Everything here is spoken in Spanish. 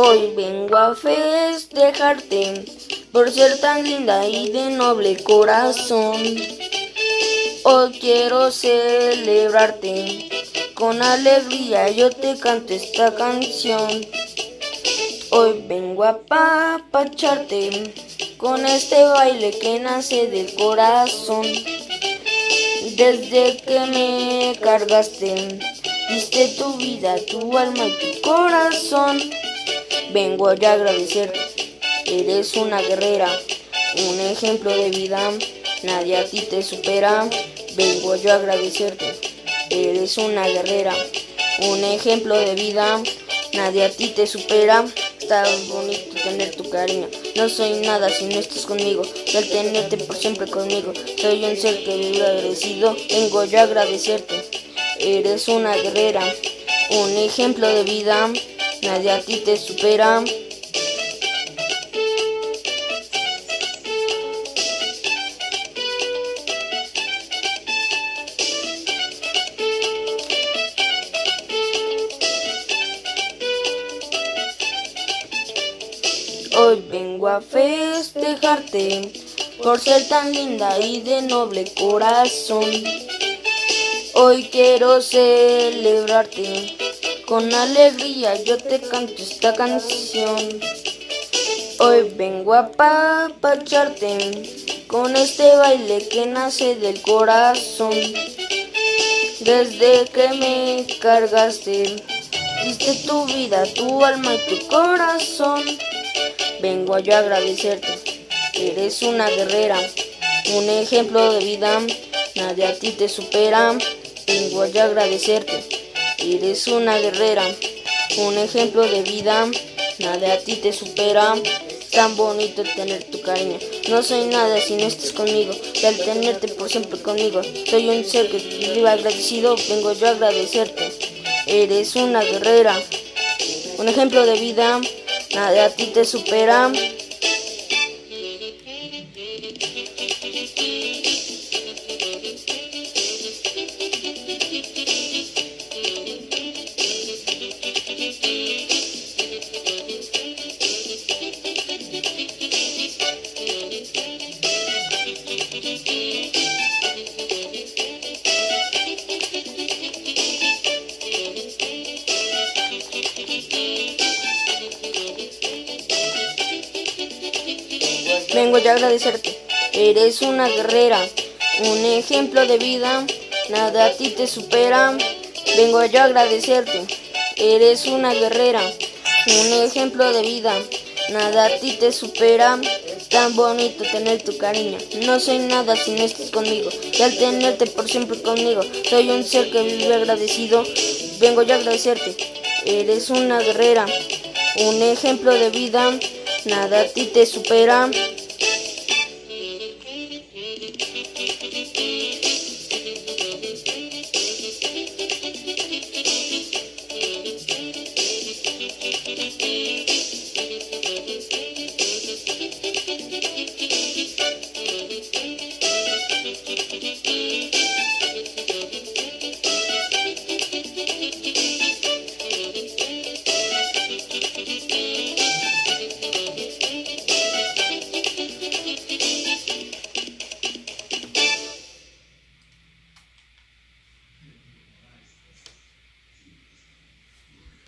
Hoy vengo a festejarte por ser tan linda y de noble corazón. Hoy quiero celebrarte con alegría, yo te canto esta canción. Hoy vengo a papacharte con este baile que nace del corazón. Desde que me cargaste, diste tu vida, tu alma y tu corazón. Vengo a agradecerte, eres una guerrera, un ejemplo de vida, nadie a ti te supera. Vengo yo a agradecerte, eres una guerrera, un ejemplo de vida, nadie a ti te supera. Está bonito tener tu cariño, no soy nada si no estás conmigo, al tenerte por siempre conmigo, soy un ser que vive agradecido, vengo yo a agradecerte, eres una guerrera, un ejemplo de vida nadie a ti te supera. Hoy vengo a festejarte por ser tan linda y de noble corazón. Hoy quiero celebrarte con alegría yo te canto esta canción. Hoy vengo a papacharte con este baile que nace del corazón. Desde que me cargaste, diste tu vida, tu alma y tu corazón. Vengo yo a agradecerte, eres una guerrera, un ejemplo de vida, nadie a ti te supera. Vengo yo a agradecerte Eres una guerrera, un ejemplo de vida, nada a ti te supera. Tan bonito tener tu cariño. No soy nada si no estás conmigo. Y al tenerte por siempre conmigo, soy un ser que vive agradecido. Vengo yo a agradecerte. Eres una guerrera, un ejemplo de vida, nada a ti te supera. Vengo ya a agradecerte. Eres una guerrera, un ejemplo de vida. Nada a ti te supera. Vengo yo a agradecerte. Eres una guerrera, un ejemplo de vida. Nada a ti te supera. Tan bonito tener tu cariño. No soy nada si no estás conmigo. Y al tenerte por siempre conmigo, soy un ser que vive agradecido. Vengo yo a agradecerte. Eres una guerrera, un ejemplo de vida. Nada a ti te supera.